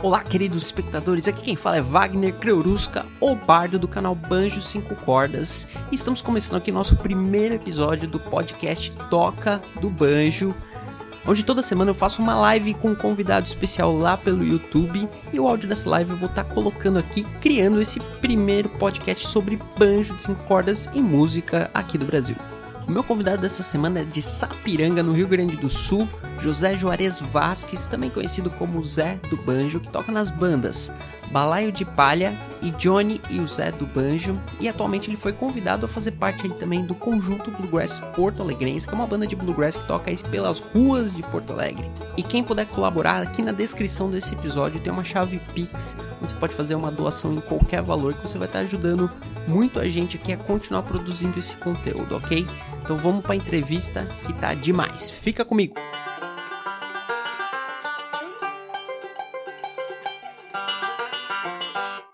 Olá, queridos espectadores, aqui quem fala é Wagner Creuruska, o bardo do canal Banjo 5 Cordas. E estamos começando aqui nosso primeiro episódio do podcast Toca do Banjo, onde toda semana eu faço uma live com um convidado especial lá pelo YouTube. E o áudio dessa live eu vou estar tá colocando aqui, criando esse primeiro podcast sobre banjo de 5 cordas e música aqui do Brasil. O meu convidado dessa semana é de Sapiranga, no Rio Grande do Sul, José Juarez Vasques, também conhecido como Zé do Banjo, que toca nas bandas Balaio de Palha e Johnny e o Zé do Banjo, e atualmente ele foi convidado a fazer parte aí também do conjunto Bluegrass Porto Alegrense, que é uma banda de bluegrass que toca aí pelas ruas de Porto Alegre. E quem puder colaborar, aqui na descrição desse episódio tem uma chave Pix, onde você pode fazer uma doação em qualquer valor que você vai estar ajudando muito a gente aqui a continuar produzindo esse conteúdo, ok? Então vamos para a entrevista que tá demais. Fica comigo.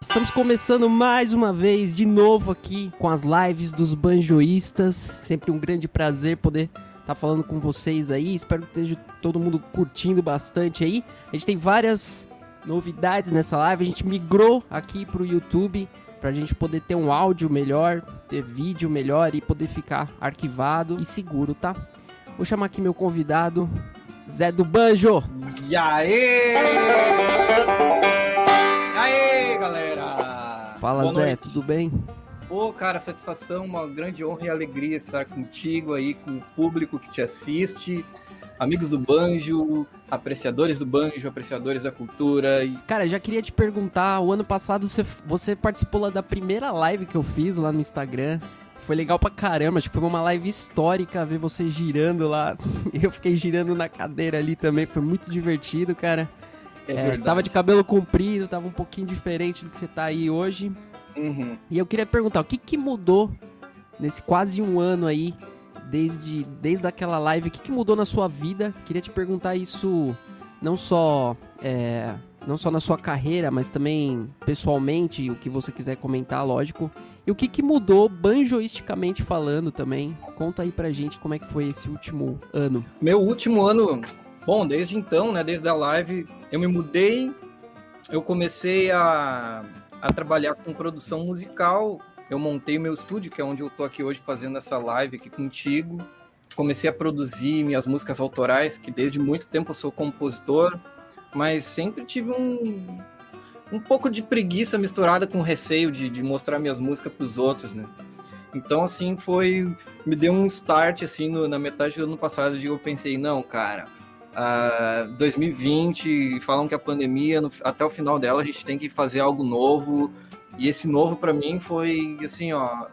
Estamos começando mais uma vez, de novo aqui com as lives dos banjoístas. Sempre um grande prazer poder estar tá falando com vocês aí. Espero que esteja todo mundo curtindo bastante aí. A gente tem várias novidades nessa live. A gente migrou aqui para o YouTube para a gente poder ter um áudio melhor, ter vídeo melhor e poder ficar arquivado e seguro, tá? Vou chamar aqui meu convidado, Zé do Banjo. E aí? Fala, Boa Zé, noite. tudo bem? Pô, cara, satisfação, uma grande honra e alegria estar contigo aí, com o público que te assiste amigos do banjo, apreciadores do banjo, apreciadores da cultura. E... Cara, já queria te perguntar, o ano passado você, você participou lá da primeira live que eu fiz lá no Instagram. Foi legal pra caramba, acho que foi uma live histórica ver você girando lá. Eu fiquei girando na cadeira ali também, foi muito divertido, cara. É, é você tava de cabelo comprido, tava um pouquinho diferente do que você tá aí hoje. Uhum. E eu queria perguntar, o que, que mudou nesse quase um ano aí desde, desde aquela live, o que, que mudou na sua vida? Queria te perguntar isso não só é, não só na sua carreira, mas também pessoalmente, o que você quiser comentar, lógico. E o que, que mudou banjoisticamente falando também? Conta aí pra gente como é que foi esse último ano. Meu último ano, bom, desde então, né, desde a live, eu me mudei, eu comecei a, a trabalhar com produção musical eu montei meu estúdio, que é onde eu tô aqui hoje fazendo essa live aqui contigo. Comecei a produzir minhas músicas autorais, que desde muito tempo eu sou compositor, mas sempre tive um, um pouco de preguiça misturada com receio de, de mostrar minhas músicas para os outros, né? Então, assim, foi. Me deu um start, assim, no, na metade do ano passado, de eu pensei, não, cara, uh, 2020, falam que a pandemia, no, até o final dela, a gente tem que fazer algo novo, e esse novo para mim foi assim, ó,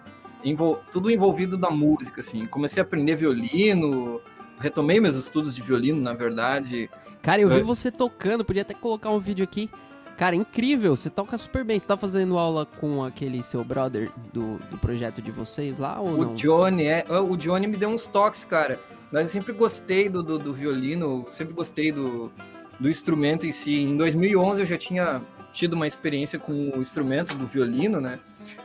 envol... tudo envolvido da música, assim. Comecei a aprender violino, retomei meus estudos de violino, na verdade. Cara, eu vi você tocando, podia até colocar um vídeo aqui. Cara, incrível, você toca super bem. Você tá fazendo aula com aquele seu brother do, do projeto de vocês lá ou o não? O Johnny, é. O Johnny me deu uns toques, cara. Mas eu sempre gostei do, do, do violino, sempre gostei do, do instrumento em si. Em 2011 eu já tinha tido uma experiência com o instrumento do violino, né?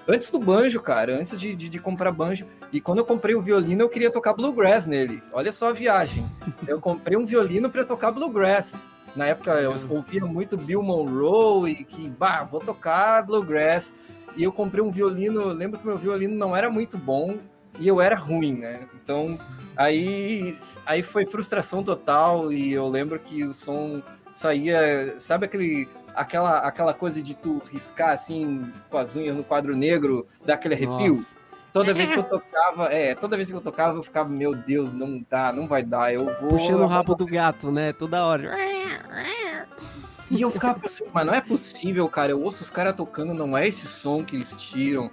Antes do banjo, cara, antes de, de, de, comprar banjo. E quando eu comprei o violino, eu queria tocar bluegrass nele. Olha só a viagem. Eu comprei um violino para tocar bluegrass. Na época eu ouvia muito Bill Monroe e que, bah, vou tocar bluegrass. E eu comprei um violino, lembro que meu violino não era muito bom e eu era ruim, né? Então, aí aí foi frustração total e eu lembro que o som saía, sabe aquele aquela, aquela coisa de tu riscar assim com as unhas no quadro negro, dar aquele arrepio. Nossa. Toda vez que eu tocava, é, toda vez que eu tocava, eu ficava, meu Deus, não dá, não vai dar, eu vou. Puxando o rabo do gato, né? Toda hora. E eu ficava pensando, mas não é possível, cara. Eu ouço os caras tocando, não é esse som que eles tiram.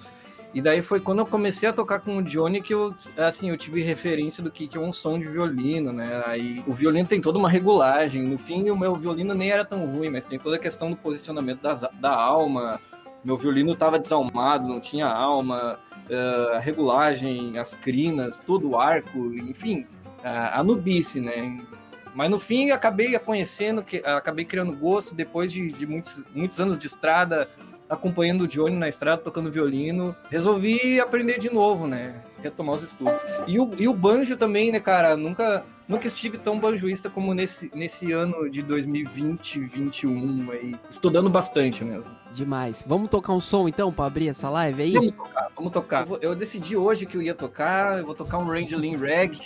E daí foi quando eu comecei a tocar com o Johnny que eu, assim, eu tive referência do que, que é um som de violino, né? Aí o violino tem toda uma regulagem. No fim, o meu violino nem era tão ruim, mas tem toda a questão do posicionamento das, da alma. Meu violino estava desalmado, não tinha alma. Uh, a regulagem, as crinas, todo o arco, enfim, uh, a nubice, né? Mas no fim acabei conhecendo, que, acabei criando gosto depois de, de muitos, muitos anos de estrada, acompanhando o Johnny na estrada, tocando violino. Resolvi aprender de novo, né? Retomar os estudos. E o, e o banjo também, né, cara? Nunca, nunca estive tão banjoísta como nesse, nesse ano de 2020, 2021 aí, estudando bastante mesmo. Demais. Vamos tocar um som então para abrir essa live aí? Vamos tocar, vamos tocar. Eu, vou, eu, decidi hoje que eu ia tocar, eu vou tocar um Rangeling Rag.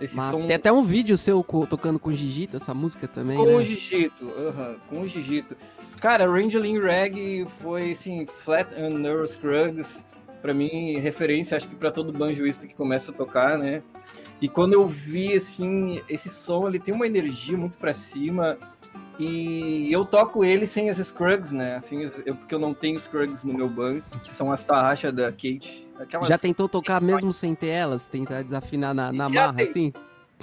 Esse Mas som... tem até um vídeo seu tocando com o Gigito, essa música também, Com né? o Gigito, uhum, com o Gigito. Cara, Rangeling Rag foi, assim, Flat and Neural Scruggs, pra mim, referência, acho que para todo banjoista que começa a tocar, né? E quando eu vi, assim, esse som, ele tem uma energia muito para cima. E eu toco ele sem as Scruggs, né? Assim, eu, porque eu não tenho Scruggs no meu banco, que são as tarraxas da Kate. Aquelas... Já tentou tocar mesmo sem ter elas? Tentar desafinar na, na marra, tem... assim?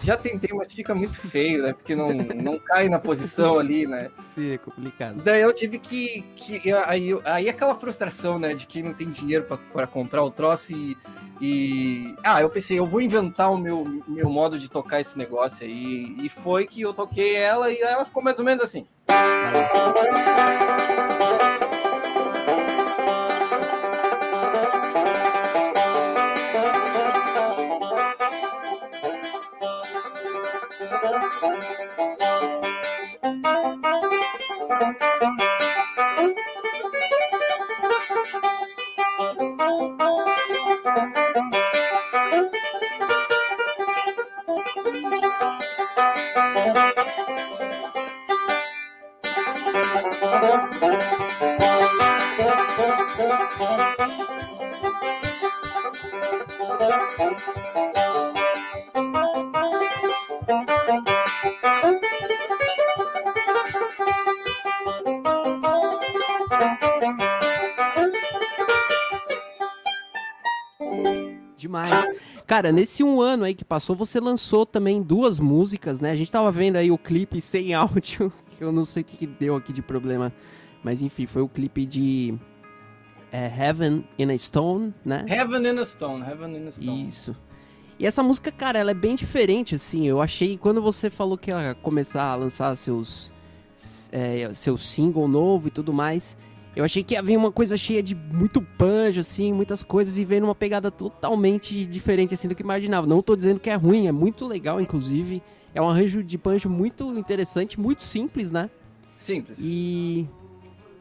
Já tentei, mas fica muito feio, né? Porque não, não cai na posição ali, né? Sim, é complicado. Daí eu tive que. que aí, aí aquela frustração, né? De que não tem dinheiro para comprar o troço e, e. Ah, eu pensei, eu vou inventar o meu, meu modo de tocar esse negócio aí. E foi que eu toquei ela e ela ficou mais ou menos assim. Cara, nesse um ano aí que passou, você lançou também duas músicas, né? A gente tava vendo aí o clipe sem áudio, eu não sei o que deu aqui de problema, mas enfim, foi o clipe de é, Heaven in a Stone, né? Heaven in a Stone, Heaven in a Stone. Isso. E essa música, cara, ela é bem diferente, assim. Eu achei, quando você falou que ia começar a lançar seus, é, seu single novo e tudo mais, eu achei que havia uma coisa cheia de muito banjo, assim, muitas coisas, e veio numa pegada totalmente diferente, assim, do que imaginava. Não tô dizendo que é ruim, é muito legal, inclusive. É um arranjo de banjo muito interessante, muito simples, né? Simples. E,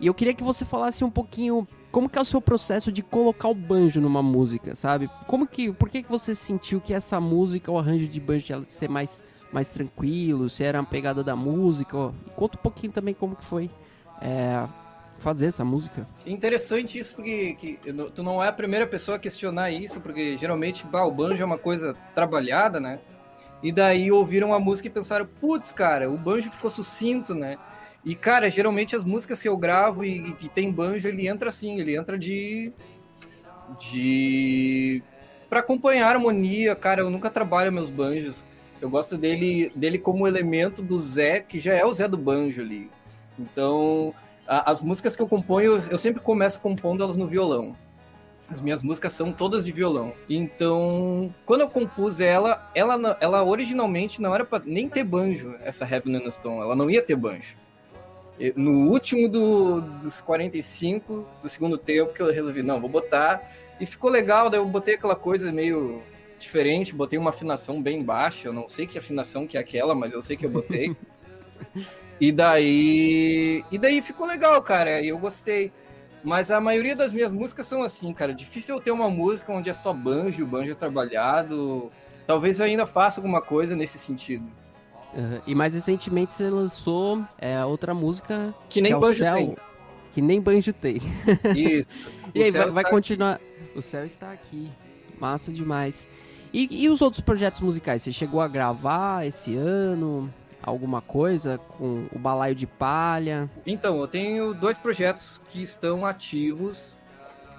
e eu queria que você falasse um pouquinho como que é o seu processo de colocar o banjo numa música, sabe? Como que, por que que você sentiu que essa música, o arranjo de banjo, ela ser mais, mais tranquilo, se era uma pegada da música? Ó. Conta um pouquinho também como que foi é, fazer essa música. Interessante isso, porque que, tu não é a primeira pessoa a questionar isso, porque geralmente bah, o banjo é uma coisa trabalhada, né? E daí ouviram a música e pensaram, putz, cara, o banjo ficou sucinto, né? E, cara, geralmente as músicas que eu gravo e que tem banjo, ele entra assim, ele entra de. de. para acompanhar a harmonia, cara, eu nunca trabalho meus banjos. Eu gosto dele, dele como elemento do Zé, que já é o Zé do banjo ali. Então, as músicas que eu componho, eu sempre começo compondo elas no violão. As minhas músicas são todas de violão. Então, quando eu compus ela, ela, ela originalmente não era para nem ter banjo, essa Heaven and Stone. Ela não ia ter banjo. No último do, dos 45 do segundo tempo, que eu resolvi, não, vou botar. E ficou legal, daí eu botei aquela coisa meio diferente, botei uma afinação bem baixa. Eu não sei que afinação que é aquela, mas eu sei que eu botei. E daí. E daí ficou legal, cara. Eu gostei. Mas a maioria das minhas músicas são assim, cara. Difícil eu ter uma música onde é só banjo, banjo é trabalhado. Talvez eu ainda faça alguma coisa nesse sentido. Uhum. E mais recentemente você lançou é, outra música. Que nem que é banjo céu, tem. Que nem banjo tem. Isso. e aí, vai, vai continuar. Aqui. O céu está aqui. Massa demais. E, e os outros projetos musicais? Você chegou a gravar esse ano? Alguma coisa com o balaio de palha? Então, eu tenho dois projetos que estão ativos.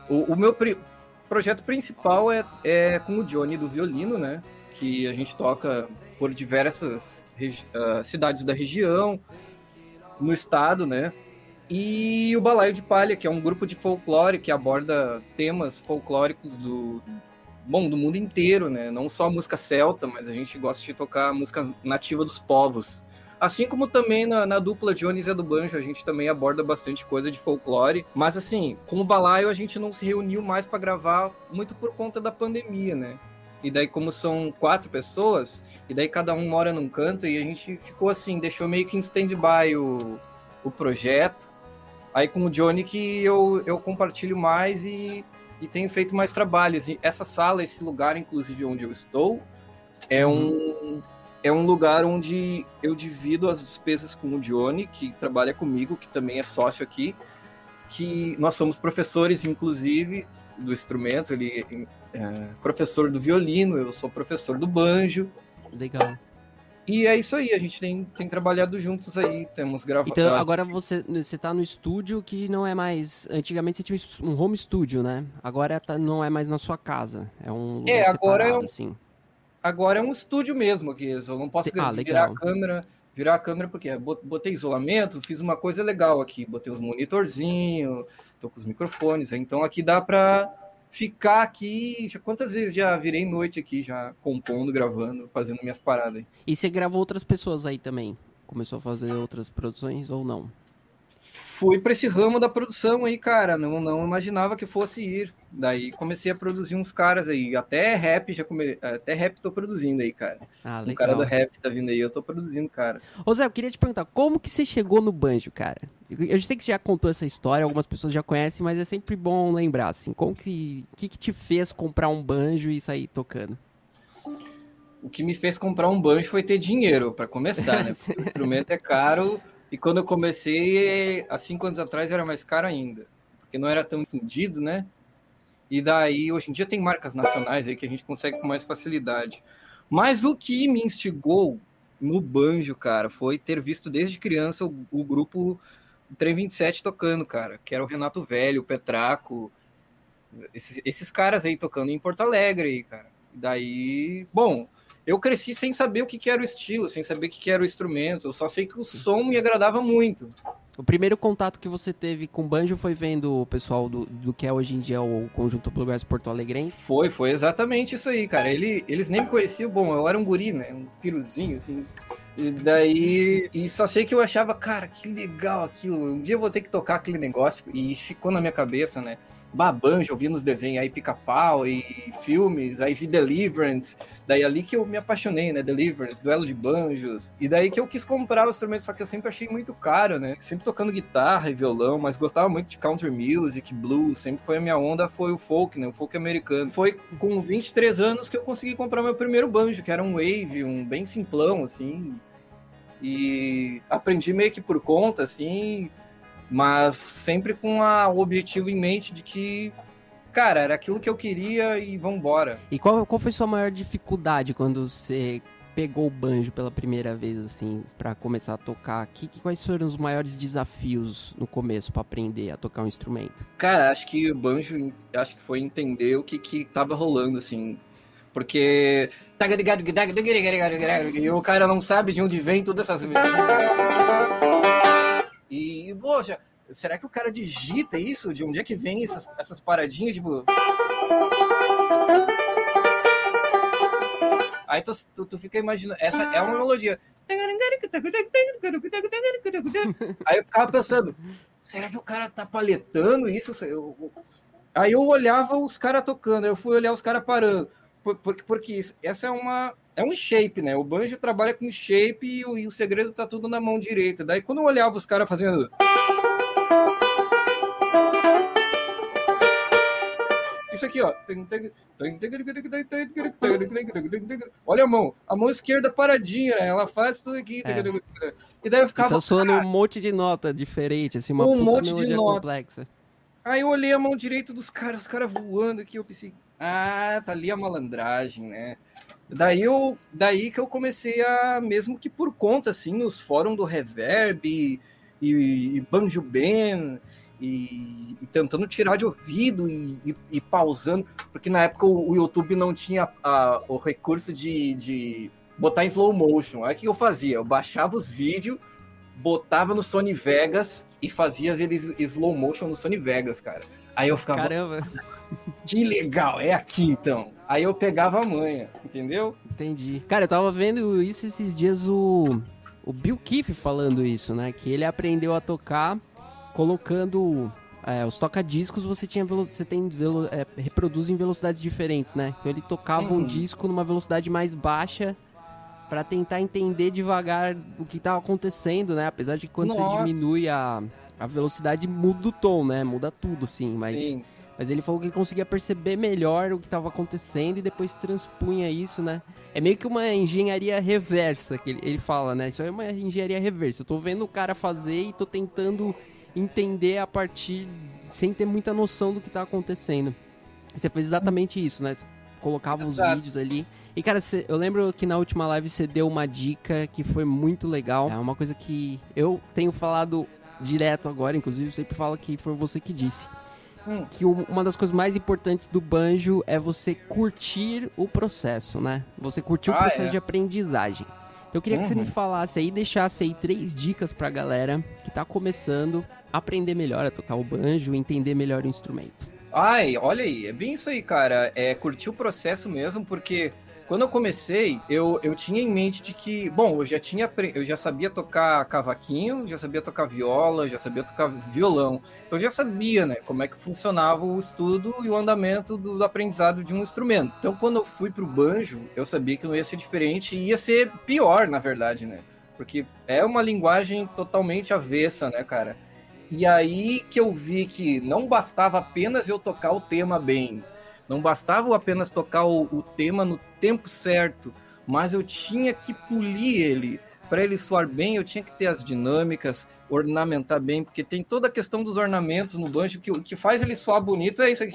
O, o meu pri projeto principal é, é com o Johnny do violino, né? Que a gente toca por diversas uh, cidades da região, no estado, né? E o Balaio de Palha, que é um grupo de folclore que aborda temas folclóricos do, bom, do mundo inteiro, né? Não só música celta, mas a gente gosta de tocar música nativa dos povos. Assim como também na, na dupla Jones e do Banjo, a gente também aborda bastante coisa de folclore. Mas assim, com o Balaio a gente não se reuniu mais para gravar, muito por conta da pandemia, né? E daí, como são quatro pessoas, e daí cada um mora num canto, e a gente ficou assim, deixou meio que em stand-by o, o projeto. Aí com o Johnny que eu, eu compartilho mais e, e tenho feito mais trabalhos. Essa sala, esse lugar, inclusive, onde eu estou, é um, é um lugar onde eu divido as despesas com o Johnny, que trabalha comigo, que também é sócio aqui, que nós somos professores, inclusive, do instrumento, ele é professor do violino, eu sou professor do banjo. Legal. E é isso aí, a gente tem, tem trabalhado juntos aí, temos gravado. Então agora você, você tá no estúdio que não é mais. Antigamente você tinha um home studio, né? Agora tá, não é mais na sua casa. É um lugar é, agora separado, é um, assim. Agora é um estúdio mesmo aqui. Eu não posso Ah, virar legal. a câmera. Virar a câmera porque botei isolamento, fiz uma coisa legal aqui. Botei os monitorzinhos, tô com os microfones. Então aqui dá pra ficar aqui. Já, quantas vezes já virei noite aqui, já compondo, gravando, fazendo minhas paradas. E você gravou outras pessoas aí também? Começou a fazer outras produções ou não? Fui para esse ramo da produção aí, cara. Não, não imaginava que fosse ir. Daí comecei a produzir uns caras aí. Até rap já come... Até rap tô produzindo aí, cara. Ah, Um cara do rap tá vindo aí, eu tô produzindo, cara. Ô Zé, eu queria te perguntar, como que você chegou no banjo, cara? Eu sei que você já contou essa história, algumas pessoas já conhecem, mas é sempre bom lembrar, assim, como que, que, que te fez comprar um banjo e sair tocando? O que me fez comprar um banjo foi ter dinheiro, para começar, né? Porque o instrumento é caro. E quando eu comecei, há cinco anos atrás, era mais caro ainda. Porque não era tão fundido, né? E daí, hoje em dia, tem marcas nacionais aí que a gente consegue com mais facilidade. Mas o que me instigou no banjo, cara, foi ter visto desde criança o, o grupo Trem 27 tocando, cara. Que era o Renato Velho, o Petraco. Esses, esses caras aí tocando em Porto Alegre aí, cara. E daí, bom, eu cresci sem saber o que, que era o estilo, sem saber o que, que era o instrumento. Eu só sei que o som me agradava muito. O primeiro contato que você teve com banjo foi vendo o pessoal do, do que é hoje em dia o Conjunto Bluegrass Porto Alegrense? Foi, foi exatamente isso aí, cara. Ele, eles nem me conheciam, bom, eu era um guri, né? Um piruzinho, assim. E daí. E só sei que eu achava, cara, que legal aquilo. Um dia eu vou ter que tocar aquele negócio. E ficou na minha cabeça, né? Babanjo, eu vi nos desenhos aí pica-pau e filmes, aí vi Deliverance. Daí ali que eu me apaixonei, né? Deliverance, duelo de banjos. E daí que eu quis comprar o instrumento, só que eu sempre achei muito caro, né? Sempre tocando guitarra e violão, mas gostava muito de country music, blues. Sempre foi a minha onda, foi o folk, né? O folk americano. Foi com 23 anos que eu consegui comprar meu primeiro banjo, que era um wave, um bem simplão, assim. E aprendi meio que por conta, assim, mas sempre com a, o objetivo em mente de que, cara, era aquilo que eu queria e vambora. E qual, qual foi sua maior dificuldade quando você pegou o banjo pela primeira vez, assim, pra começar a tocar? Que, que- quais foram os maiores desafios no começo pra aprender a tocar um instrumento? Cara, acho que o banjo, acho que foi entender o que que tava rolando, assim. Porque. E o cara não sabe de onde vem todas essas. Poxa, será que o cara digita isso? De onde é que vem essas, essas paradinhas? Tipo. Aí tu, tu, tu fica imaginando. Essa é uma melodia. Aí eu ficava pensando, será que o cara tá paletando isso? Aí eu olhava os caras tocando, eu fui olhar os caras parando. Por- Porque, porque essa é uma. É um shape, né? O banjo trabalha com shape e o, e o segredo tá tudo na mão direita. Daí quando eu olhava os caras fazendo. Isso aqui, ó. Olha a mão. A mão esquerda paradinha, né? Ela faz tudo aqui. É. E daí eu ficava. Tá soando "Cara, um monte de nota diferente, assim, uma Um puta monte de nota. complexa. Aí eu olhei a mão direita dos caras, os caras voando aqui, eu pensei, ah, tá ali a malandragem, né? Daí, eu, daí que eu comecei a, mesmo que por conta, assim, nos fóruns do Reverb e, e, e Banjo Ben, e, e tentando tirar de ouvido e, e- pausando, porque na época o, o YouTube não tinha a- o recurso de, de botar em slow motion. Aí o que eu fazia? Eu baixava os vídeos, botava no Sony Vegas e fazia eles slow motion no Sony Vegas, cara. Aí eu ficava, Caramba, que legal, é aqui então. Aí eu pegava a manha, entendeu? entendi. Cara, eu tava vendo isso esses dias, o, o Bill Keefe falando isso, né? Que ele aprendeu a tocar colocando é, os toca-discos você tinha você tem velo, é, reproduz em velocidades diferentes, né? Então ele tocava uhum. um disco numa velocidade mais baixa para tentar entender devagar o que estava acontecendo, né? Apesar de que quando Nossa. você diminui a, a velocidade muda o tom, né? Muda tudo, assim, mas Sim. Mas ele falou que ele conseguia perceber melhor o que estava acontecendo e depois transpunha isso, né? É meio que uma engenharia reversa que ele, ele fala, né? Isso é uma engenharia reversa. Eu tô vendo o cara fazer e tô tentando entender a partir sem ter muita noção do que tá acontecendo. Você fez exatamente isso, né? Você colocava Exato. os vídeos ali. E, cara, cê, eu lembro que na última live você deu uma dica que foi muito legal. É uma coisa que eu tenho falado direto agora, inclusive, sempre falo que foi você que disse hum. que uma das coisas mais importantes do banjo é você curtir o processo, né? Você curtir ah, o processo é. de aprendizagem. Então eu queria uhum. que você me falasse aí, deixasse aí três dicas pra galera que tá começando a aprender melhor a tocar o banjo, entender melhor o instrumento. Ai, olha aí, é bem isso aí, cara. É curtir o processo mesmo, porque quando eu comecei, eu, eu tinha em mente de que, bom, eu já tinha eu já sabia tocar cavaquinho, já sabia tocar viola, já sabia tocar violão. Então eu já sabia, né, como é que funcionava o estudo e o andamento do, do aprendizado de um instrumento. Então quando eu fui pro banjo, eu sabia que não ia ser diferente e ia ser pior, na verdade, né? Porque é uma linguagem totalmente avessa, né, cara? E aí que eu vi que não bastava apenas eu tocar o tema bem, não bastava apenas tocar o, o tema no tempo certo, mas eu tinha que polir ele. Para ele soar bem, eu tinha que ter as dinâmicas, ornamentar bem, porque tem toda a questão dos ornamentos no banjo que o que faz ele soar bonito é isso aqui.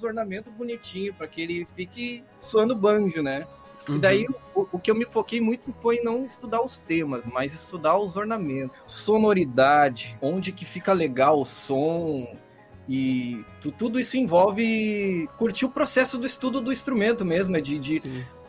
Os ornamentos bonitinhos para que ele fique soando banjo, né? Uhum. E daí o, o, que eu me foquei muito foi não estudar os temas, mas estudar os ornamentos, sonoridade, onde que fica legal o som. E tu, tudo isso envolve curtir o processo do estudo do instrumento mesmo, é de, de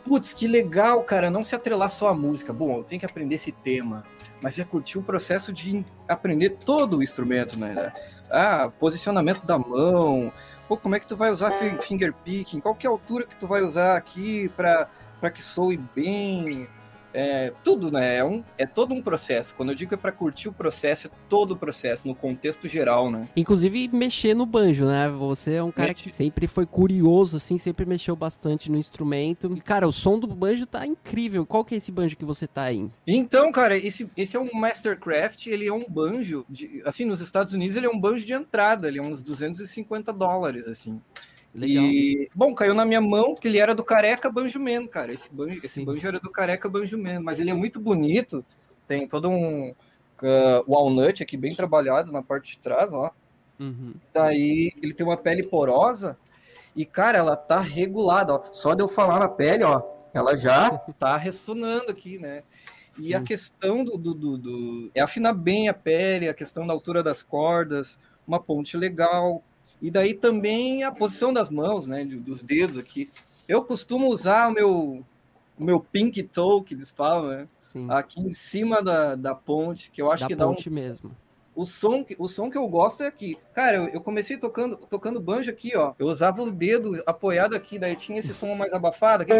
putz, que legal, cara, não se atrelar só à música. Bom, eu tenho que aprender esse tema, mas é curtir o processo de aprender todo o instrumento, né? Ah, posicionamento da mão, pô, como é que tu vai usar finger picking? Qual que é a altura que tu vai usar aqui para que soe bem? É, tudo, né? É, um, é todo um processo. Quando eu digo é para curtir o processo, é todo o processo, no contexto geral, né? Inclusive mexer no banjo, né? Você é um cara Mexe. que sempre foi curioso, assim, sempre mexeu bastante no instrumento. E, cara, o som do banjo tá incrível. Qual que é esse banjo que você tá aí? Então, cara, esse, esse é um Mastercraft, ele é um banjo, de, assim, nos Estados Unidos ele é um banjo de entrada, ele é uns 250 dólares, assim. Legal. E, bom, caiu na minha mão, porque ele era do Careca Banjumen, cara. Esse banjo, esse banjo era do Careca Banjumen, mas ele é muito bonito. Tem todo um uh, walnut aqui bem trabalhado na parte de trás, ó. Uhum. Daí ele tem uma pele porosa e, cara, ela tá regulada, ó. Só de eu falar na pele, ó, ela já tá ressonando aqui, né? E Sim. a questão do, do, do, do, é afinar bem a pele, a questão da altura das cordas, uma ponte legal, e daí também a posição das mãos, né? Dos dedos aqui. Eu costumo usar o meu, o meu pink toe, que eles falam, né? Sim. Aqui em cima da, da ponte, que eu acho da que dá um. mesmo. O som, o som que eu gosto é aqui. Cara, eu, eu, comecei tocando, tocando banjo aqui, ó. Eu usava o dedo apoiado aqui, daí tinha esse som mais abafado aqui.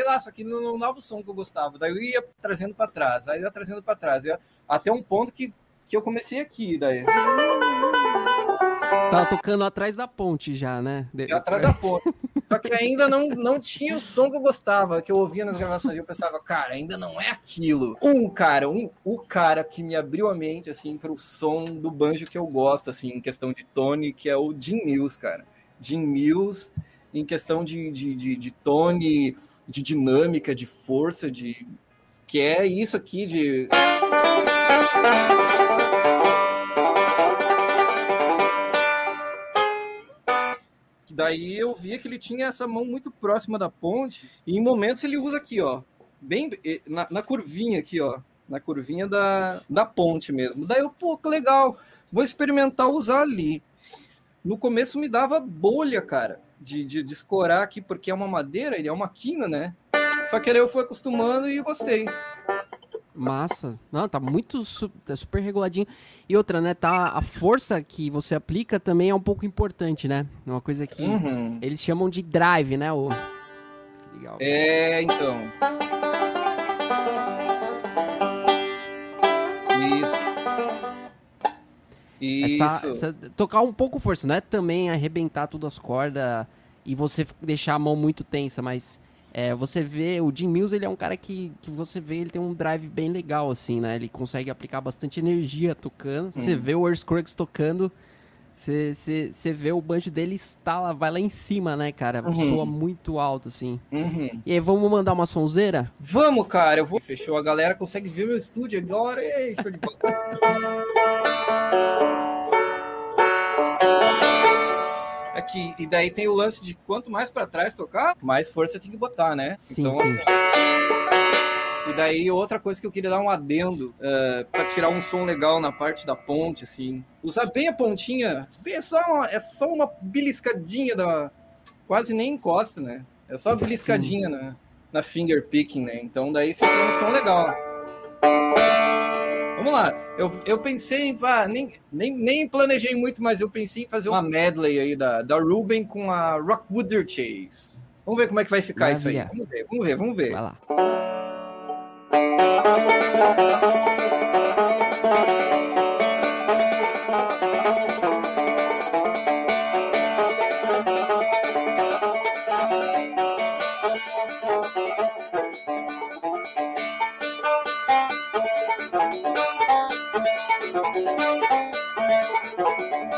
Sei lá, só que não, não dava o som que eu gostava. Daí eu ia trazendo para trás, aí eu ia trazendo para trás, ia, até um ponto que, que eu comecei aqui, daí. Você tava tocando atrás da ponte já, né? Atrás da ponte. Só que ainda não, não tinha o som que eu gostava, que eu ouvia nas gravações. E eu pensava, cara, ainda não é aquilo. Um cara, um, o cara que me abriu a mente, assim, pro som do banjo que eu gosto, assim, em questão de tone, que é o Jim Mills, cara. Jim Mills, em questão de, de, de, de tone, de dinâmica, de força, de que é isso aqui de daí eu via que ele tinha essa mão muito próxima da ponte e em momentos ele usa aqui, ó, bem na, na curvinha aqui, ó, na curvinha da, da ponte mesmo. Daí eu, pô, que legal, vou experimentar usar ali. No começo me dava bolha, cara de, de, de escorar aqui, porque é uma madeira, ele é uma quina, né? Só que aí eu fui acostumando e gostei. Massa. Não, tá muito tá super reguladinho. E outra, né, tá a força que você aplica também é um pouco importante, né? É uma coisa que uhum. eles chamam de drive, né, o Legal. É, então. Essa, essa, tocar um pouco força, não é também arrebentar todas as cordas e você deixar a mão muito tensa, mas é, você vê, o Jim Mills, ele é um cara que, que você vê, ele tem um drive bem legal, assim, né? Ele consegue aplicar bastante energia tocando. Hum. Você vê o Earthquakes tocando, você vê o banjo dele estala, vai lá em cima, né, cara? Uhum. Soa muito alto, assim. Uhum. E aí, vamos mandar uma sonzeira? Vamos, cara, eu vou. Fechou, a galera consegue ver meu estúdio agora. Ei, show de bola. Aqui, e daí tem o lance de quanto mais para trás tocar, mais força tem que botar, né? Sim, então, sim. assim. E daí, outra coisa que eu queria dar um adendo uh, eh, para tirar um som legal na parte da ponte, assim. Usar bem a pontinha, bem, é, só uma, é só uma beliscadinha da. Quase nem encosta, né? É só uma beliscadinha na, na finger picking, né? Então daí fica um som legal. Vamos lá, eu, eu pensei em. Ah, nem, nem, nem planejei muito, mas eu pensei em fazer uma medley aí da, da Ruben com a Rockwooder Chase. Vamos ver como é que vai ficar Maravilha. isso aí. Vamos ver, vamos ver, vamos ver. Vai lá. Thank you.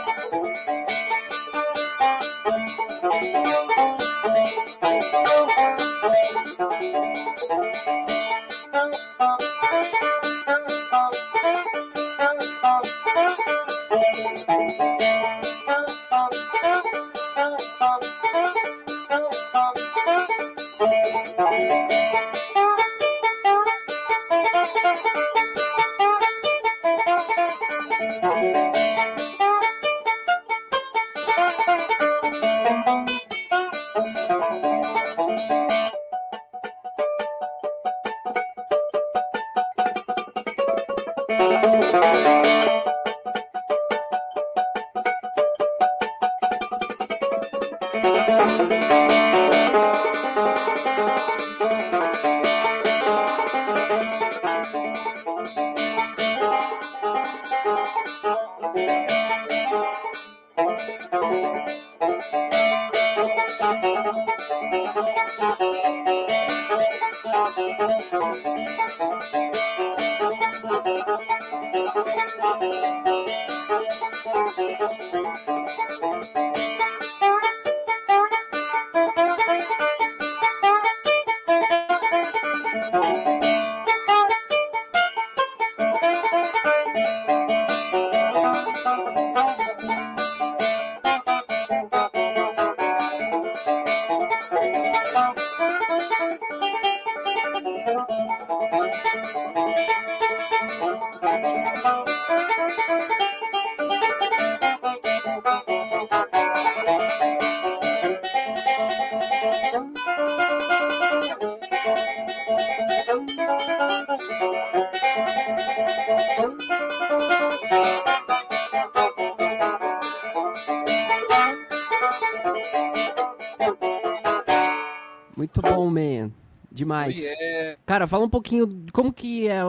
Demais. Yeah. Cara, fala um pouquinho como que é,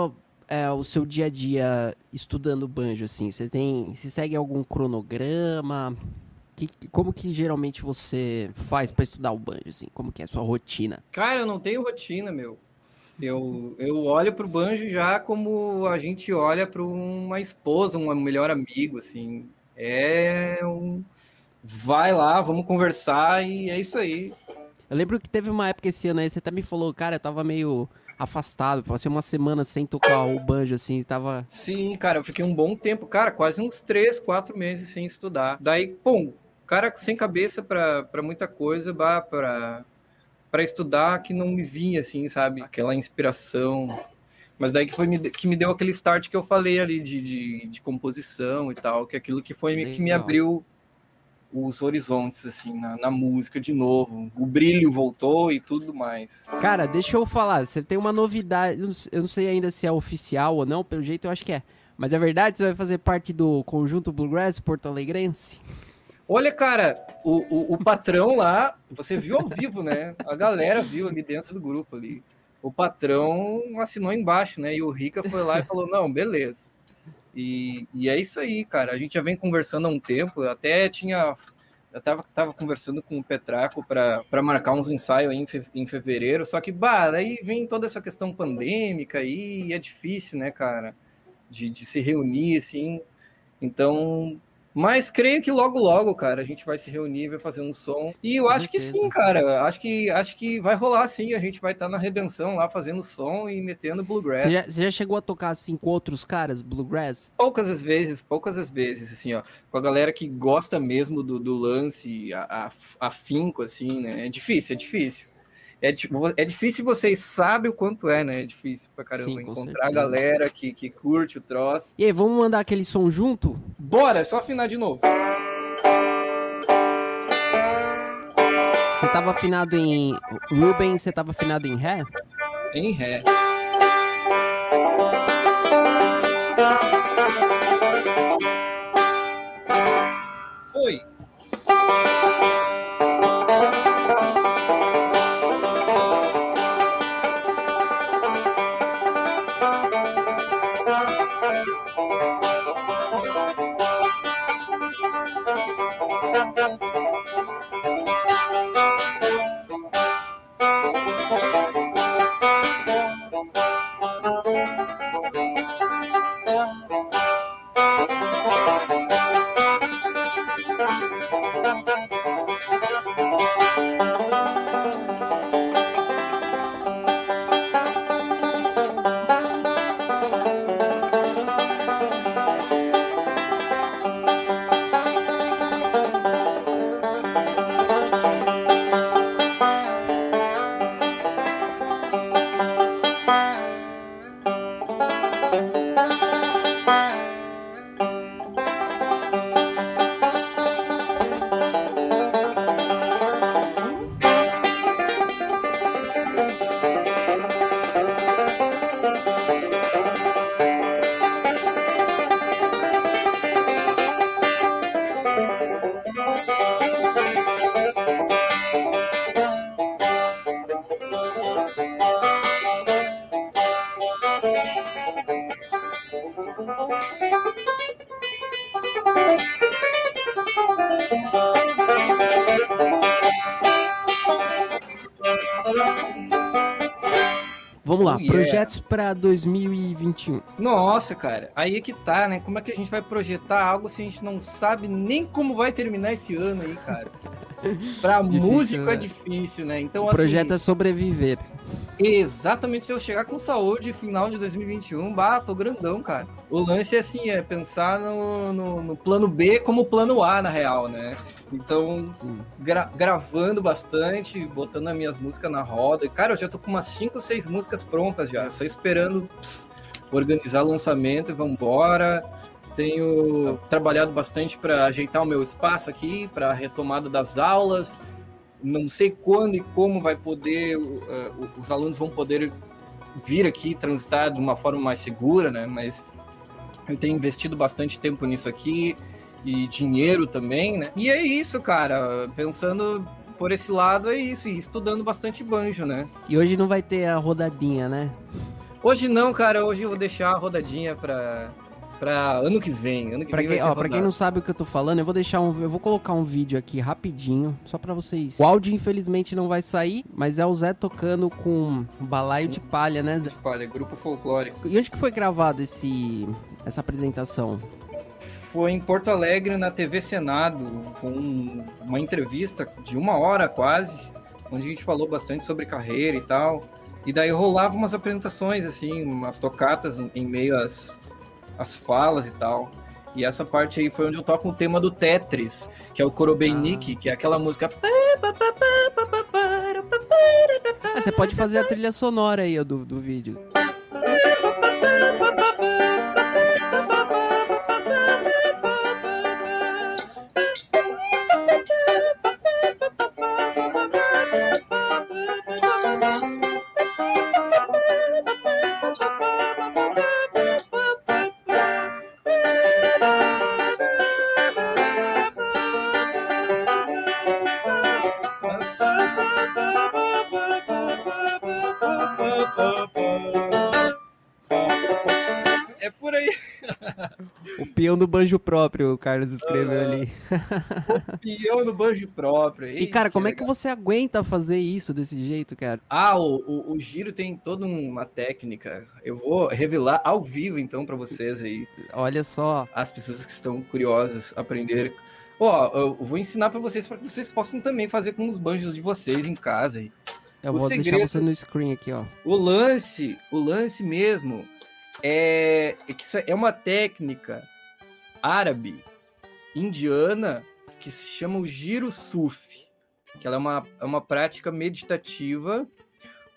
é, o seu dia a dia estudando banjo, assim. Você tem. Se segue algum cronograma? Que, como que geralmente você faz para estudar o banjo, assim? Como que é a sua rotina? Cara, eu não tenho rotina, meu. Eu, eu olho pro banjo já como a gente olha para uma esposa, um melhor amigo, assim. É um. Vai lá, vamos conversar e é isso aí. Eu lembro que teve uma época esse ano aí, você até me falou, cara, eu tava meio afastado, passei uma semana sem tocar o banjo, assim, tava... Sim, cara, eu fiquei um bom tempo, cara, quase uns três, quatro meses sem estudar. Daí, pum, cara sem cabeça para muita coisa, bah, pra, pra estudar que não me vinha, assim, sabe? Aquela inspiração. Mas daí que, foi, que me deu aquele start que eu falei ali de, de, de composição e tal, que é aquilo que foi Legal. que me abriu os horizontes, assim, na, na, música de novo. O brilho voltou e tudo mais. Cara, deixa eu falar, você tem uma novidade, eu não sei ainda se é oficial ou não, pelo jeito eu acho que é. Mas é verdade, você vai fazer parte do conjunto Bluegrass Porto Alegrense? Olha, cara, o, o, o patrão lá, você viu ao vivo, né? A galera viu ali dentro do grupo ali. O patrão assinou embaixo, né? E o Rica foi lá e falou: não, beleza. E, e é isso aí, cara. A gente já vem conversando há um tempo. Até tinha. Eu tava, tava conversando com o Petraco para marcar uns ensaios aí em, fe, em fevereiro. Só que, bah, aí vem toda essa questão pandêmica aí, e é difícil, né, cara? De, de se reunir, assim. Então, mas creio que logo, logo, cara, a gente vai se reunir, vai fazer um som. E eu acho que sim, cara. Acho que, acho que vai rolar sim. A gente vai estar tá na redenção lá fazendo som e metendo bluegrass. Você já, você já, chegou a tocar assim com outros caras, bluegrass? Poucas as vezes, poucas as vezes, assim, ó. Com a galera que gosta mesmo do, do lance, afinco, assim, né? É difícil, é difícil é, é difícil vocês sabem o quanto é, né? É difícil pra caramba Sim, encontrar certeza. a galera que, que curte o troço. E aí, vamos mandar aquele som junto? Bora, é só afinar de novo. Você tava afinado em Ruben, você tava afinado em Ré? Em Ré. Vamos lá, oh, yeah. projetos para 2021. Nossa, cara, aí é que tá, né? Como é que a gente vai projetar algo se a gente não sabe nem como vai terminar esse ano aí, cara? Pra difícil, músico é né? é difícil, né? Então, o assim, projeto é sobreviver. Exatamente, se eu chegar com saúde final de 2021, bah, tô grandão, cara. O lance é assim, é pensar no, no, no plano B como plano A, na real, né? Então, gra gravando bastante, botando as minhas músicas na roda. Cara, eu já tô com umas 5, 6 músicas prontas já, só esperando pss, organizar lançamento e vambora. Tenho trabalhado bastante para ajeitar o meu espaço aqui, para retomada das aulas. Não sei quando e como vai poder, uh, os alunos vão poder vir aqui transitar de uma forma mais segura, né? Mas eu tenho investido bastante tempo nisso aqui e dinheiro também, né? E é isso, cara. Pensando por esse lado, é isso. E estudando bastante banjo, né? E hoje não vai ter a rodadinha, né? Hoje não, cara. Hoje eu vou deixar a rodadinha pra, pra ano que vem. Ano que pra, vem quem, ó, pra quem não sabe o que eu tô falando, eu vou deixar um. Eu vou colocar um vídeo aqui rapidinho, só pra vocês. O áudio, infelizmente, não vai sair, mas é o Zé tocando com um balaio de palha, né, Zé? De palha, grupo folclórico. E onde que foi gravado esse, essa apresentação? Foi em Porto Alegre, na TV Senado, com uma entrevista de uma hora quase, onde a gente falou bastante sobre carreira e tal. E daí rolava umas apresentações, assim, umas tocatas em meio às, às falas e tal. E essa parte aí foi onde eu toco o tema do Tetris, que é o Korobeinik, ah. que é aquela música. Ah, você pode fazer a trilha sonora aí do, do vídeo. Peão do banjo próprio, o Carlos escreveu Ah, ali. O peão no banjo próprio. E, cara, como é que legal. você aguenta fazer isso desse jeito, cara? Ah, o, o, o giro tem toda uma técnica. Eu vou revelar ao vivo, então, pra vocês aí. Olha só. As pessoas que estão curiosas aprender. Ó, eu vou ensinar pra vocês para que vocês possam também fazer com os banjos de vocês em casa. aí. Eu O vou deixar segredo- você no screen aqui, ó. O lance, o lance mesmo é, é que isso é uma técnica árabe, indiana, que se chama o giro sufi, que ela é uma, é uma prática meditativa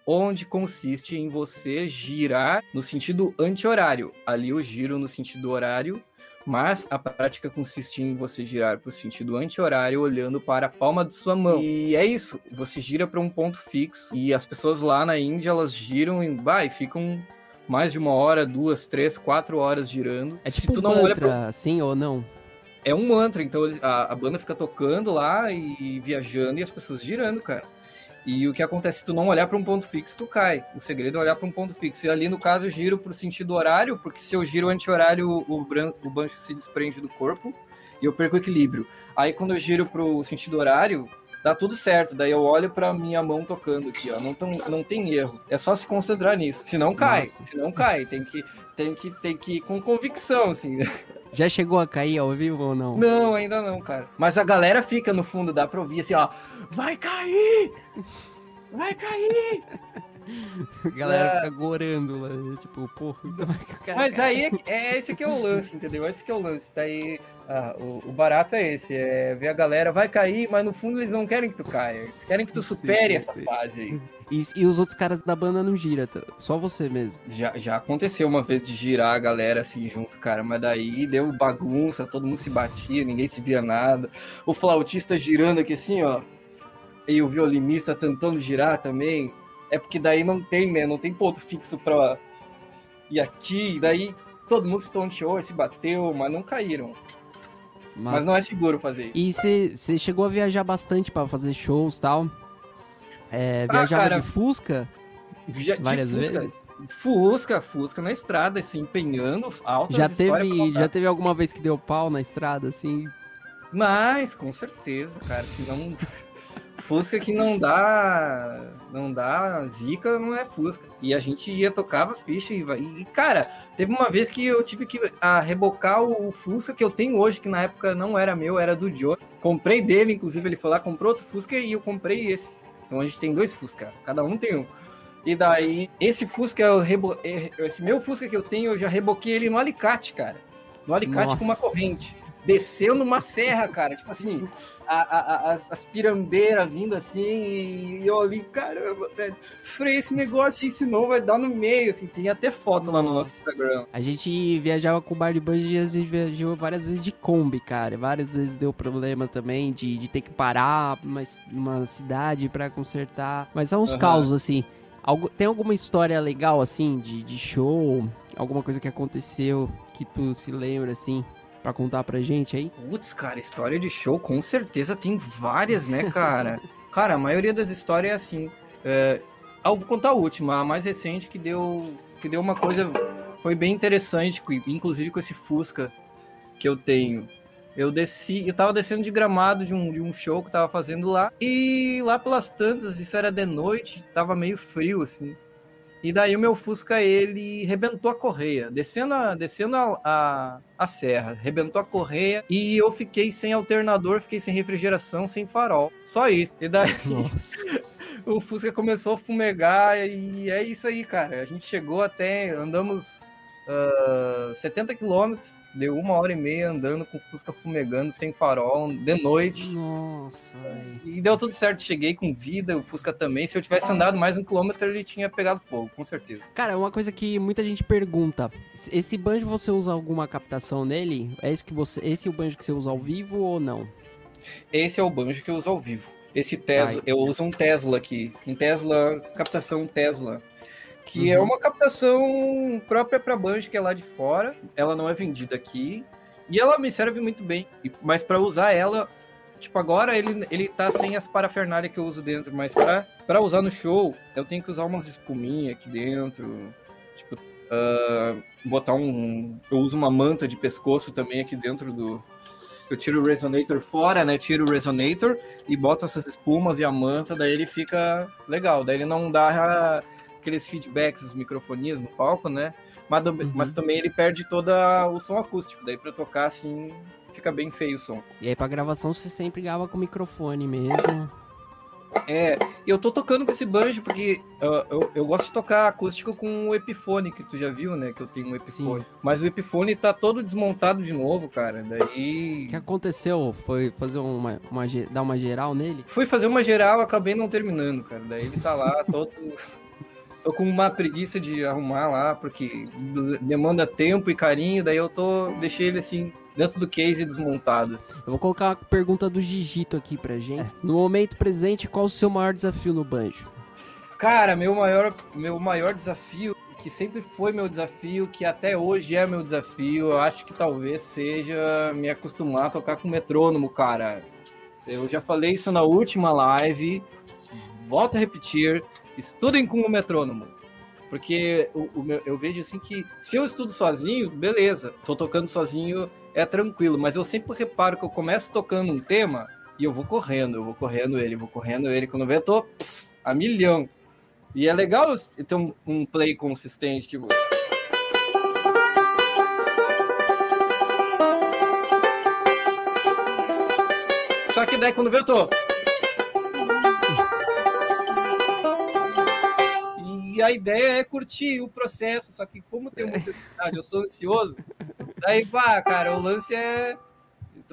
onde consiste em você girar no sentido anti-horário. Ali o giro no sentido horário, mas a prática consiste em você girar para o sentido anti-horário olhando para a palma de sua mão. E é isso, você gira para um ponto fixo e as pessoas lá na Índia elas giram e, bah, e ficam mais de uma hora, duas, três, quatro horas girando. É Se tipo tu um não olha mantra, pra... assim ou não? É um mantra, então a, a banda fica tocando lá e viajando e as pessoas girando, cara. E o que acontece se tu não olhar para um ponto fixo, tu cai. O segredo é olhar para um ponto fixo. E ali, no caso, eu giro pro sentido horário, porque se eu giro anti-horário, o, bran- o banjo se desprende do corpo e eu perco o equilíbrio. Aí, quando eu giro pro sentido horário, dá tudo certo. Daí eu olho pra minha mão tocando aqui, ó. Não, tão, não tem erro. É só se concentrar nisso. Se não cai, Nossa. se não cai, tem que, tem que, tem que ir com convicção, assim. Já chegou a cair ao vivo ou não? Não, ainda não, cara. Mas a galera fica no fundo, dá pra ouvir assim, ó. Vai cair! Vai cair! A galera É. fica gorando lá, tipo, porra. Mas aí é, é esse que é o lance, entendeu? Esse que é o lance. Tá aí, ah, o, o barato é esse, é ver a galera vai cair, mas no fundo eles não querem que tu caia. Eles querem que tu Sim, supere sim, essa sim. fase aí. E, e os outros caras da banda não gira, tá? só você mesmo. Já, já aconteceu uma vez de girar a galera assim junto, cara, mas daí deu bagunça, todo mundo se batia, ninguém se via nada. O flautista girando aqui assim, ó. E o violinista tentando girar também. É porque daí não tem, né? Não tem ponto fixo pra. E aqui, daí todo mundo se tonteou, se bateu, mas não caíram. Mas, Mas não é seguro fazer isso. E você chegou a viajar bastante pra fazer shows e tal? É, Ah, viajava cara, de Fusca de várias Fusca, vezes? Fusca, Fusca na estrada, se empenhando, altas Já teve, já teve alguma vez que deu pau na estrada, assim? Mas, com certeza, cara. Senão. Fusca que não dá. Não dá zica, não é Fusca. E a gente ia, tocava ficha e, e, cara, teve uma vez que eu tive que ah, rebocar o Fusca que eu tenho hoje, que na época não era meu, era do Joe. Comprei dele, inclusive, ele foi lá, comprou outro Fusca e eu comprei esse. Então a gente tem dois Fusca, cada um tem um. E daí, esse Fusca, eu rebo... eh, esse meu Fusca que eu tenho, eu já reboquei ele no alicate, cara. No alicate Nossa. com uma corrente. Desceu numa serra, cara. Tipo assim, a- a- as, as pirambeiras vindo assim, e eu ali, caramba, velho. Freia esse negócio aí, senão vai dar no meio, assim. Tem até foto lá no nosso. Instagram. A gente viajava com o bar de e a gente viajou várias vezes de Kombi, cara. Várias vezes deu problema também de, de ter que parar numa, cidade pra consertar. Mas são uns Aham. causos, assim. Algu- tem alguma história legal, assim, de, de show? Alguma coisa que aconteceu que tu se lembra, assim, pra contar pra gente aí? Putz, cara, história de show, com certeza tem várias, né, cara? cara, a maioria das histórias é assim. É, ah, eu vou contar a última, a mais recente, que deu, que deu uma coisa. Foi bem interessante, inclusive com esse Fusca que eu tenho. Eu desci, eu tava descendo de gramado de um, de um show que eu tava fazendo lá. E lá pelas tantas, isso era de noite, tava meio frio, assim. E daí o meu Fusca, ele rebentou a correia, descendo a, descendo a, a, a serra, rebentou a correia e eu fiquei sem alternador, fiquei sem refrigeração, sem farol. Só isso. E daí o Fusca começou a fumegar e é isso aí, cara. A gente chegou até, andamos ah, 70 quilômetros, deu uma hora e meia andando com o Fusca fumegando, sem farol, de noite. Nossa, velho. E deu tudo certo, cheguei com vida, o Fusca também. Se eu tivesse andado mais um quilômetro, ele tinha pegado fogo, com certeza. Cara, uma coisa que muita gente pergunta: esse banjo você usa alguma captação nele? É esse que você, esse é o banjo que você usa ao vivo ou não? Esse é o banjo que eu uso ao vivo. Esse Tesla, Ai. eu uso um Tesla aqui, um Tesla, captação Tesla, que Uhum. é uma captação própria para banjo que é lá de fora. Ela não é vendida aqui e ela me serve muito bem. Mas para usar ela, tipo agora ele ele tá sem as parafernália que eu uso dentro, mas para para usar no show eu tenho que usar umas espuminhas aqui dentro, tipo Uh, botar um. Eu uso uma manta de pescoço também aqui dentro do. Eu tiro o resonator fora, né? Tiro o resonator e boto essas espumas e a manta, daí ele fica legal. Daí ele não dá aqueles feedbacks, as microfonias no palco, né? Mas, uhum. mas também ele perde todo o som acústico. Daí para tocar assim, fica bem feio o som. E aí pra gravação você sempre grava com microfone mesmo. É, eu tô tocando com esse banjo porque uh, eu, eu gosto de tocar acústico com o Epiphone, que tu já viu, né? Que eu tenho um Epiphone. Sim. Mas o Epiphone tá todo desmontado de novo, cara. Daí. O que aconteceu? Foi fazer uma, uma, dar uma geral nele? Fui fazer uma geral, acabei não terminando, cara. Daí ele tá lá todo. Tô com uma preguiça de arrumar lá, porque demanda tempo e carinho, daí eu tô. Deixei ele assim dentro do case desmontado. Eu vou colocar uma pergunta do Gigito aqui pra gente. É. No momento presente, qual o seu maior desafio no banjo? Cara, meu maior, meu maior desafio, que sempre foi meu desafio, que até hoje é meu desafio, eu acho que talvez seja me acostumar a tocar com metrônomo, cara. Eu já falei isso na última live, volto a repetir, estudem com o metrônomo. Porque o, o meu, eu vejo assim que se eu estudo sozinho, beleza, tô tocando sozinho, é tranquilo, mas eu sempre reparo que eu começo tocando um tema e eu vou correndo, eu vou correndo ele, vou correndo ele, quando vê eu tô pss, a milhão. E é legal ter um, um play consistente, tipo. Só que daí quando vê eu tô. E a ideia é curtir o processo, só que como tem muita ansiedade, eu sou ansioso, daí, pá, cara, o lance é.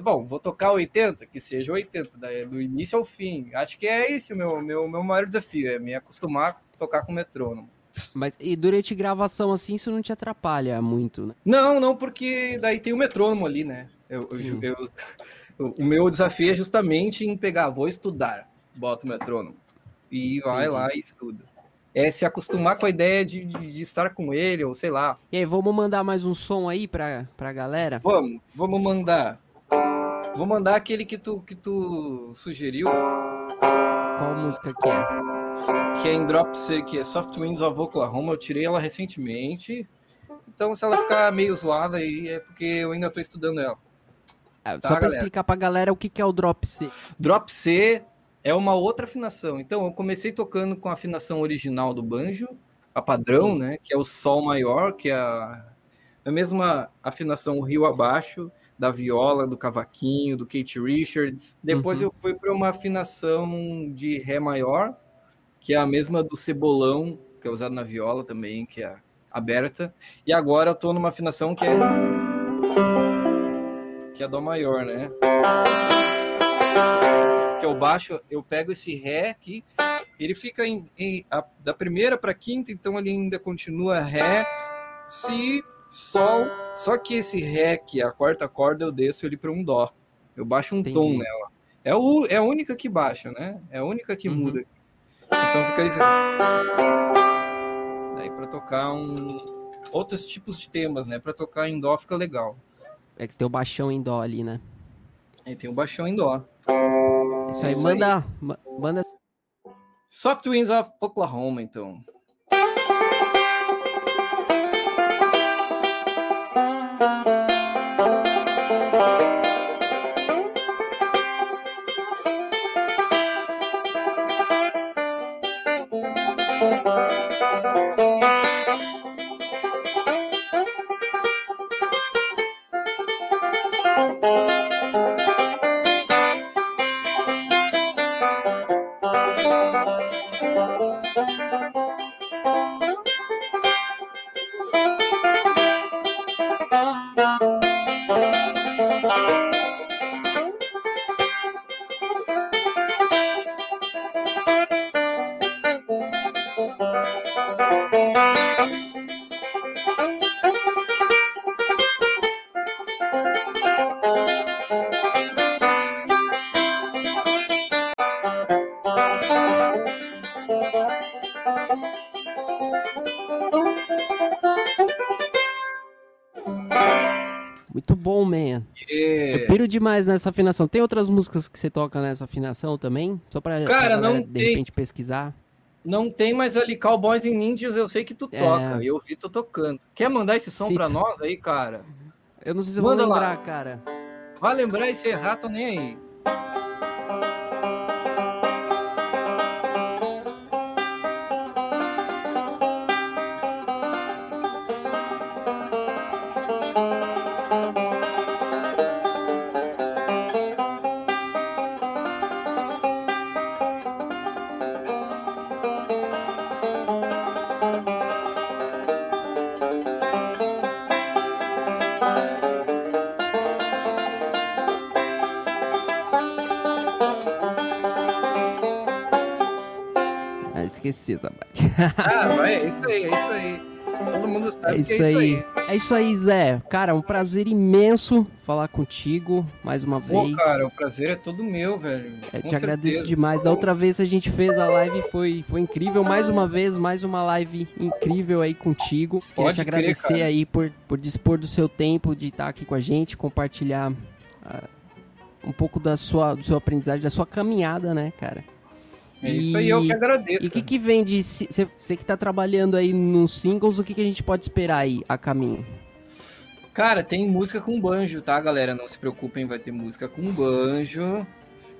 Bom, vou tocar 80, que seja 80, daí, do início ao fim. Acho que é esse o meu, meu, meu maior desafio, é me acostumar a tocar com metrônomo. Mas e durante gravação assim, isso não te atrapalha muito, né? Não, não, porque daí tem o metrônomo ali, né? Eu, eu, eu, o meu desafio é justamente em pegar, vou estudar, bota o metrônomo. E vai Entendi. lá e estuda é se acostumar com a ideia de, de, de, estar com ele, ou sei lá. E aí, vamos mandar mais um som aí pra, pra galera? Vamos, vamos mandar. Vou mandar aquele que tu, que tu sugeriu. Qual música que é? Que é em Drop C, que é Soft Winds of Oklahoma. Eu tirei ela recentemente. Então, se ela ficar meio zoada aí, é porque eu ainda tô estudando ela. É, tá, só pra galera? explicar pra galera o que, que é o Drop C. Drop C é uma outra afinação. Então, eu comecei tocando com a afinação original do banjo, a padrão, Sim. né? Que é o Sol maior, que é a, a mesma afinação rio abaixo da viola, do cavaquinho, do Kate Richards. Depois uhum. eu fui para uma afinação de Ré maior, que é a mesma do cebolão, que é usado na viola também, que é aberta. E agora eu estou numa afinação que é que é dó maior, né? Que é o baixo, eu pego esse Ré aqui, ele fica em, em a, da primeira para quinta, então ele ainda continua Ré, Si, Sol, só que esse Ré, que é a quarta corda, eu desço ele para um Dó. Eu baixo um Entendi. tom nela. É, o, é a única que baixa, né? É a única que uhum. muda. Então fica assim. Daí para tocar um outros tipos de temas, né? Para tocar em dó fica legal. É que você tem o baixão em dó ali, né? É, tem o baixão em dó. Isso aí, Isso manda, aí. manda. Soft Winds of Oklahoma, então. Demais nessa afinação. Tem outras músicas que você toca nessa afinação também? Só pra, Cara, pra não de tem... repente pesquisar. Não tem mais ali Cowboys e Ninjas, eu sei que tu é. toca. Eu vi tu tocando. Quer mandar esse som Sim. pra nós aí, cara? Eu não sei se eu Manda vou lembrar, lá. cara. Vai lembrar e se errar, tô nem aí. Esqueci parte. Ah, é isso aí, é isso aí. Todo mundo sabe é isso, é isso aí. aí. É isso aí, Zé. Cara, um prazer imenso falar contigo mais uma Pô, vez. cara, o prazer é todo meu, velho. É, te certeza. agradeço demais. Da outra vez a gente fez a live foi, foi incrível. Mais uma vez, mais uma live incrível aí contigo. Pode Queria te agradecer crer, aí por, por dispor do seu tempo de estar aqui com a gente, compartilhar uh, um pouco da sua, do seu aprendizagem, da sua caminhada, né, cara? É isso aí, eu que agradeço. E o que, que vem de. Você que tá trabalhando aí nos singles, o que, que a gente pode esperar aí a caminho? Cara, tem música com banjo, tá, galera? Não se preocupem, vai ter música com banjo.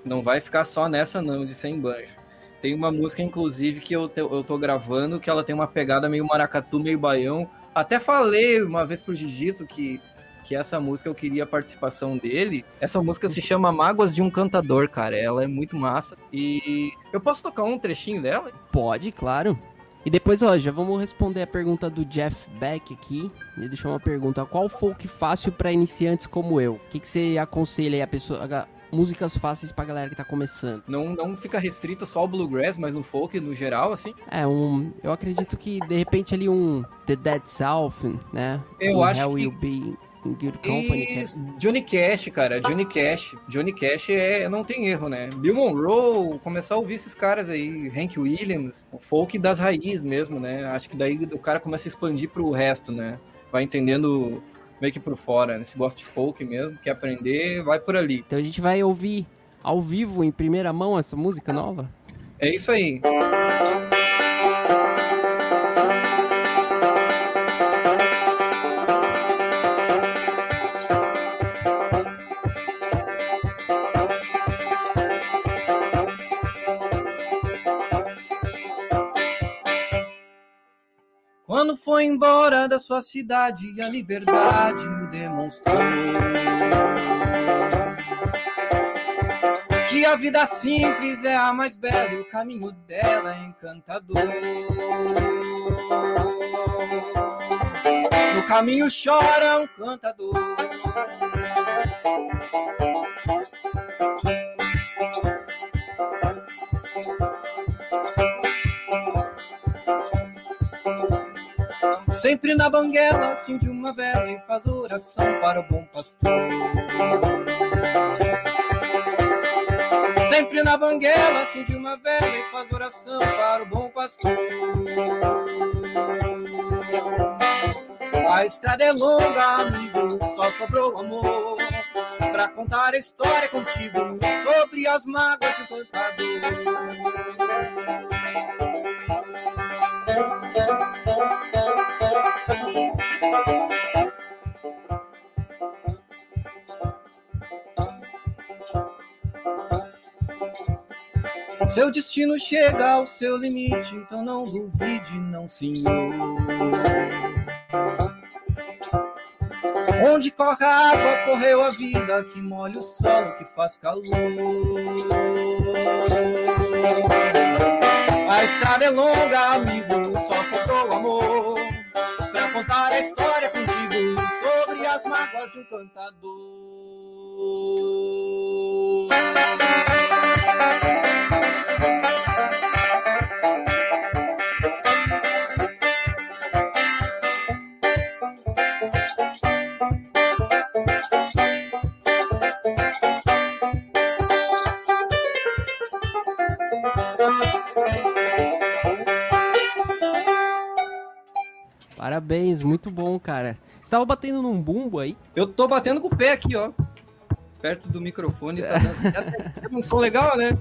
Não vai ficar só nessa, não, de sem banjo. Tem uma música, inclusive, que eu, te, eu tô gravando, que ela tem uma pegada meio maracatu, meio baião. Até falei uma vez pro Digito que que essa música eu queria a participação dele. Essa música se chama Mágoas de um Cantador, cara. Ela é muito massa. E eu posso tocar um trechinho dela? Pode, claro. E depois, ó, já vamos responder a pergunta do Jeff Beck aqui. Ele deixou uma pergunta: qual folk fácil para iniciantes como eu? O que, que você aconselha aí a pessoa, a, músicas fáceis pra galera que tá começando? Não, não fica restrito só ao bluegrass, mas no folk no geral, assim? É, um. Eu acredito que de repente ali um The Dead South, né? Eu um acho Hell que. Will Be Good Company. E... Johnny Cash, cara, Johnny Cash. Johnny Cash é, não tem erro, né? Bill Monroe, começar a ouvir esses caras aí, Hank Williams, o folk das raízes mesmo, né? Acho que daí o cara começa a expandir pro resto, né? Vai entendendo meio que por fora, né? Se gosta de folk mesmo, quer aprender, vai por ali. Então a gente vai ouvir ao vivo, em primeira mão, essa música nova? É isso aí. Quando foi embora da sua cidade, a liberdade o demonstrou. Que a vida simples é a mais bela e o caminho dela é encantador. No caminho chora um cantador. Sempre na banguela acende uma vela e faz oração para o bom pastor. Sempre na banguela acende uma vela e faz oração para o bom pastor. A estrada é longa, amigo, só sobrou amor. Pra contar a história contigo sobre as mágoas de cantador. Seu destino chega ao seu limite, então não duvide, não senhor. Onde corre a água, correu a vida, que molha o solo, que faz calor. A estrada é longa, amigo, só sobrou amor. Pra contar a história contigo sobre as mágoas de um cantador. Parabéns, muito bom, cara. Você tava batendo num bumbo aí? Eu tô batendo com o pé aqui, ó. Perto do microfone. Tá dando... um som legal, né?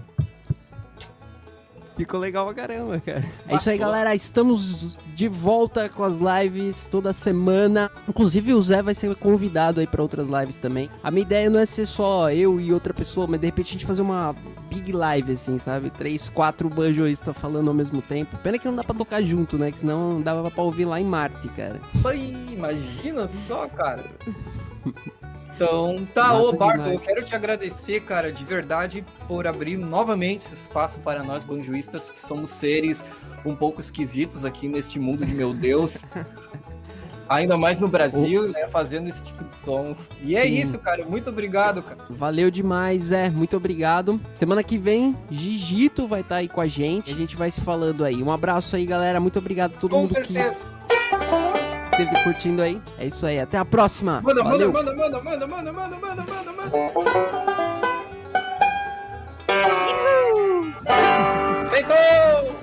Ficou legal pra caramba, cara. É isso aí, galera. Estamos de volta com as lives toda semana. Inclusive, o Zé vai ser convidado aí pra outras lives também. A minha ideia não é ser só eu e outra pessoa, mas de repente a gente fazer uma big live, assim, sabe? Três, quatro banjoistas falando ao mesmo tempo. Pena que não dá pra tocar junto, né? Que senão dava pra ouvir lá em Marte, cara. Ai, imagina só, cara. Então, tá, ô Bardo, eu quero te agradecer, cara, de verdade, por abrir novamente esse espaço para nós banjoistas, que somos seres um pouco esquisitos aqui neste mundo de meu Deus. Ainda mais no Brasil, né? Fazendo esse tipo de som. E é Sim. é isso, cara. Muito obrigado, cara. Valeu demais, é. Muito obrigado. Semana que vem, Gigito vai estar tá aí com a gente. A gente vai se falando aí. Um abraço aí, galera. Muito obrigado a todo com mundo certeza. que esteve curtindo aí. É isso aí, até a próxima. Manda, manda, manda, manda, manda, manda, manda, manda, manda, manda. Feitou!